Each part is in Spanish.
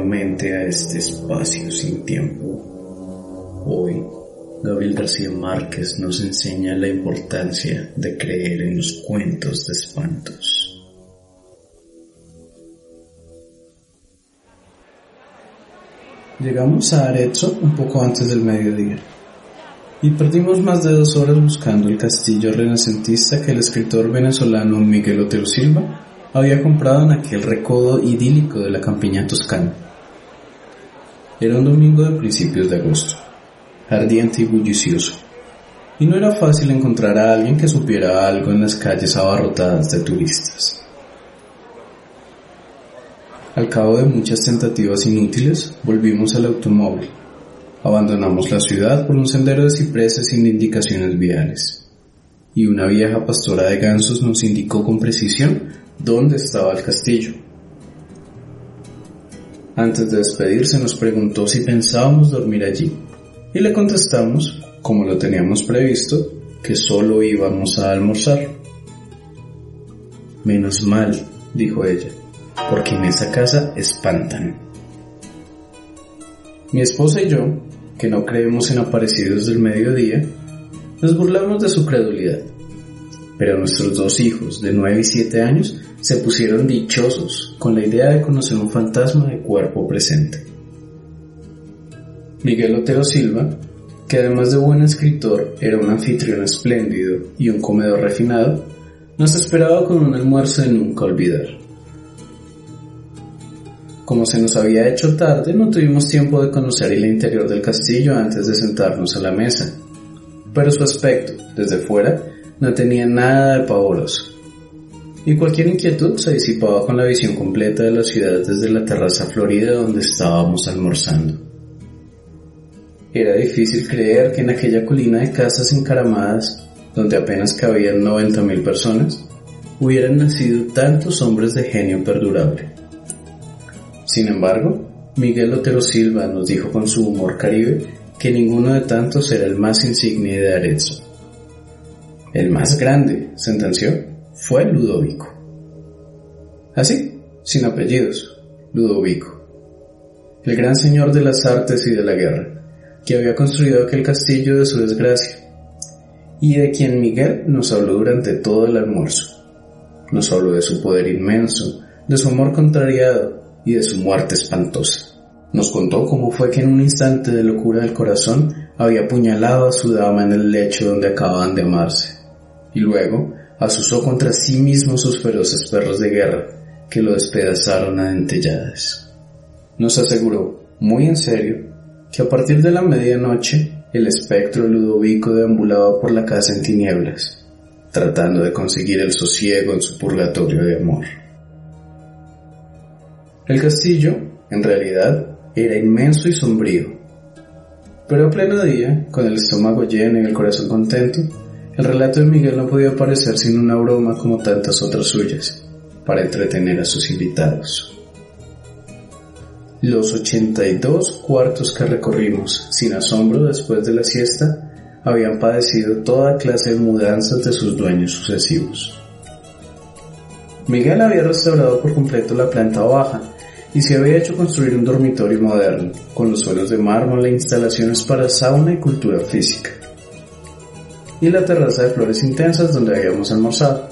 Nuevamente a este espacio sin tiempo. Hoy, Gabriel García Márquez nos enseña la importancia de creer en los cuentos de espantos. Llegamos a Arezzo un poco antes del mediodía y perdimos más de dos horas buscando el castillo renacentista que el escritor venezolano Miguel Otero Silva había comprado en aquel recodo idílico de la campiña toscana. Era un domingo de principios de agosto, ardiente y bullicioso, y no era fácil encontrar a alguien que supiera algo en las calles abarrotadas de turistas. Al cabo de muchas tentativas inútiles, volvimos al automóvil Abandonamos la ciudad por un sendero de cipreses sin indicaciones viales, y una vieja pastora de gansos nos indicó con precisión dónde estaba el castillo. Antes de despedirse nos preguntó si pensábamos dormir allí, y le contestamos, como lo teníamos previsto, que solo íbamos a almorzar. Menos mal, dijo ella, porque en esa casa espantan. Mi esposa y yo que no creemos en aparecidos del mediodía, nos burlamos de su credulidad. Pero nuestros dos hijos, de 9 y 7 años, se pusieron dichosos con la idea de conocer un fantasma de cuerpo presente. Miguel Otero Silva, que además de buen escritor era un anfitrión espléndido y un comedor refinado, nos esperaba con un almuerzo de nunca olvidar. Como se nos había hecho tarde, no tuvimos tiempo de conocer el interior del castillo antes de sentarnos a la mesa. Pero su aspecto, desde fuera, no tenía nada de pavoroso. Y cualquier inquietud se disipaba con la visión completa de la ciudad desde la terraza florida donde estábamos almorzando. Era difícil creer que en aquella colina de casas encaramadas, donde apenas cabían 90.000 personas, hubieran nacido tantos hombres de genio perdurable. Sin embargo, Miguel Otero Silva nos dijo con su humor caribe que ninguno de tantos era el más insigne de Arezzo. El más grande, sentenció, fue Ludovico. Así, sin apellidos, Ludovico. El gran señor de las artes y de la guerra, que había construido aquel castillo de su desgracia, y de quien Miguel nos habló durante todo el almuerzo. Nos habló de su poder inmenso, de su amor contrariado, y de su muerte espantosa. Nos contó cómo fue que en un instante de locura del corazón había apuñalado a su dama en el lecho donde acababan de amarse, y luego asusó contra sí mismo sus feroces perros de guerra, que lo despedazaron a dentelladas. Nos aseguró, muy en serio, que a partir de la medianoche el espectro Ludovico deambulaba por la casa en tinieblas, tratando de conseguir el sosiego en su purgatorio de amor. El castillo, en realidad, era inmenso y sombrío. Pero a pleno día, con el estómago lleno y el corazón contento, el relato de Miguel no podía parecer sin una broma como tantas otras suyas, para entretener a sus invitados. Los 82 cuartos que recorrimos, sin asombro después de la siesta, habían padecido toda clase de mudanzas de sus dueños sucesivos. Miguel había restaurado por completo la planta baja y se había hecho construir un dormitorio moderno, con los suelos de mármol e instalaciones para sauna y cultura física. Y la terraza de flores intensas donde habíamos almorzado.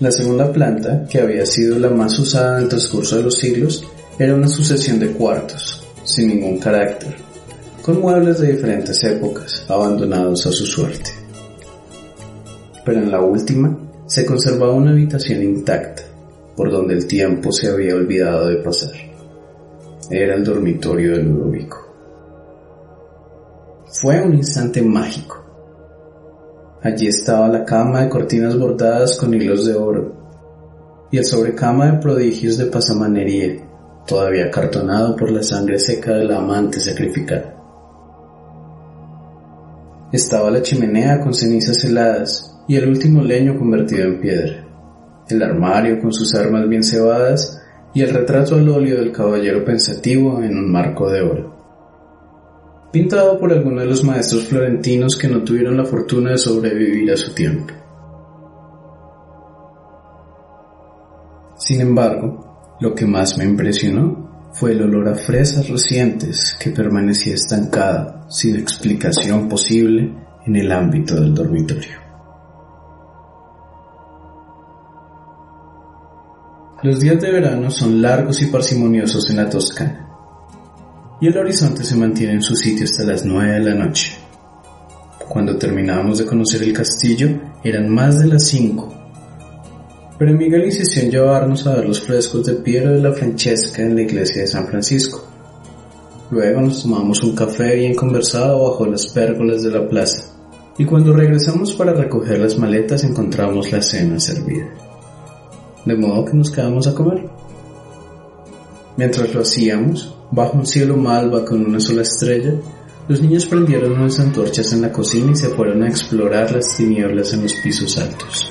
La segunda planta, que había sido la más usada en el transcurso de los siglos, era una sucesión de cuartos, sin ningún carácter, con muebles de diferentes épocas, abandonados a su suerte. Pero en la última se conservaba una habitación intacta, por donde el tiempo se había olvidado de pasar. Era el dormitorio de Ludovico. Fue un instante mágico. Allí estaba la cama de cortinas bordadas con hilos de oro y el sobrecama de prodigios de pasamanería, todavía cartonado por la sangre seca de la amante sacrificada. Estaba la chimenea con cenizas heladas y el último leño convertido en piedra, el armario con sus armas bien cebadas y el retrato al óleo del caballero pensativo en un marco de oro pintado por alguno de los maestros florentinos que no tuvieron la fortuna de sobrevivir a su tiempo. Sin embargo, lo que más me impresionó fue el olor a fresas recientes que permanecía estancada, sin explicación posible, en el ámbito del dormitorio. Los días de verano son largos y parsimoniosos en la Toscana y el horizonte se mantiene en su sitio hasta las 9 de la noche. Cuando terminábamos de conocer el castillo eran más de las 5, pero Miguel insistió en llevarnos a ver los frescos de Piero de la Francesca en la iglesia de San Francisco. Luego nos tomamos un café bien conversado bajo las pérgolas de la plaza, y cuando regresamos para recoger las maletas encontramos la cena servida. De modo que nos quedamos a comer. Mientras lo hacíamos, bajo un cielo malva con una sola estrella, los niños prendieron unas antorchas en la cocina y se fueron a explorar las tinieblas en los pisos altos.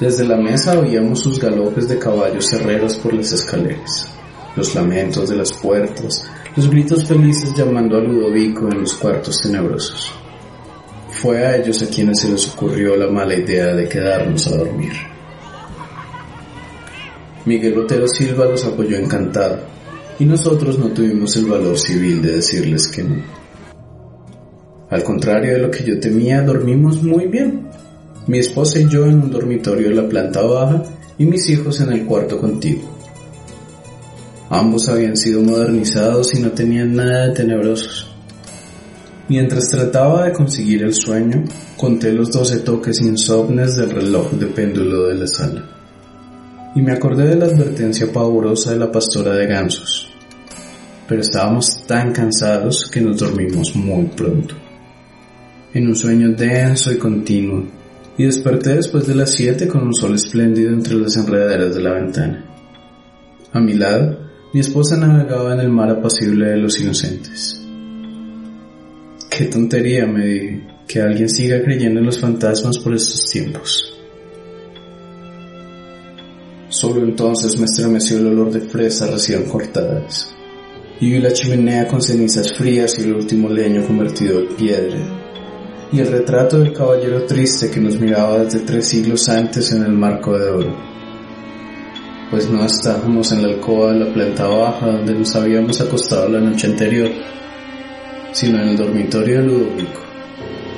Desde la mesa oíamos sus galopes de caballos herreros por las escaleras, los lamentos de las puertas, los gritos felices llamando a Ludovico en los cuartos tenebrosos. Fue a ellos a quienes se les ocurrió la mala idea de quedarnos a dormir. Miguel Otero Silva los apoyó encantado, y nosotros no tuvimos el valor civil de decirles que no. Al contrario de lo que yo temía, dormimos muy bien. Mi esposa y yo en un dormitorio de la planta baja y mis hijos en el cuarto contigo. Ambos habían sido modernizados y no tenían nada de tenebrosos. Mientras trataba de conseguir el sueño, conté los doce toques insomnes del reloj de péndulo de la sala y me acordé de la advertencia pavorosa de la pastora de gansos. Pero estábamos tan cansados que nos dormimos muy pronto, en un sueño denso y continuo, y desperté después de las siete con un sol espléndido entre las enredaderas de la ventana. A mi lado, mi esposa navegaba en el mar apacible de los inocentes. Qué tontería, me dije, que alguien siga creyendo en los fantasmas por estos tiempos. Solo entonces me estremeció el olor de fresas recién cortadas y vi la chimenea con cenizas frías y el último leño convertido en piedra. Y el retrato del caballero triste que nos miraba desde tres siglos antes en el marco de oro. Pues no estábamos en la alcoba de la planta baja donde nos habíamos acostado la noche anterior, sino en el dormitorio de Ludovico,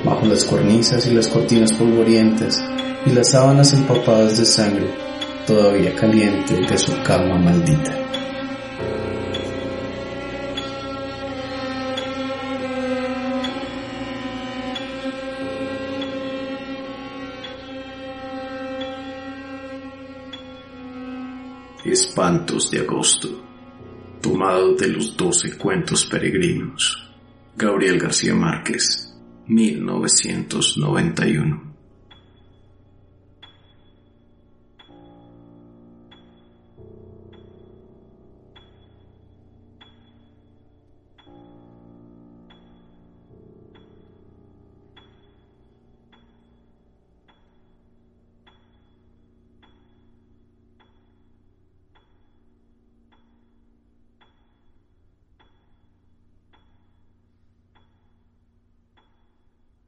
bajo las cornisas y las cortinas polvorientas y las sábanas empapadas de sangre todavía caliente de su cama maldita. Espantos de agosto, tomado de los doce cuentos peregrinos. Gabriel García Márquez, 1991.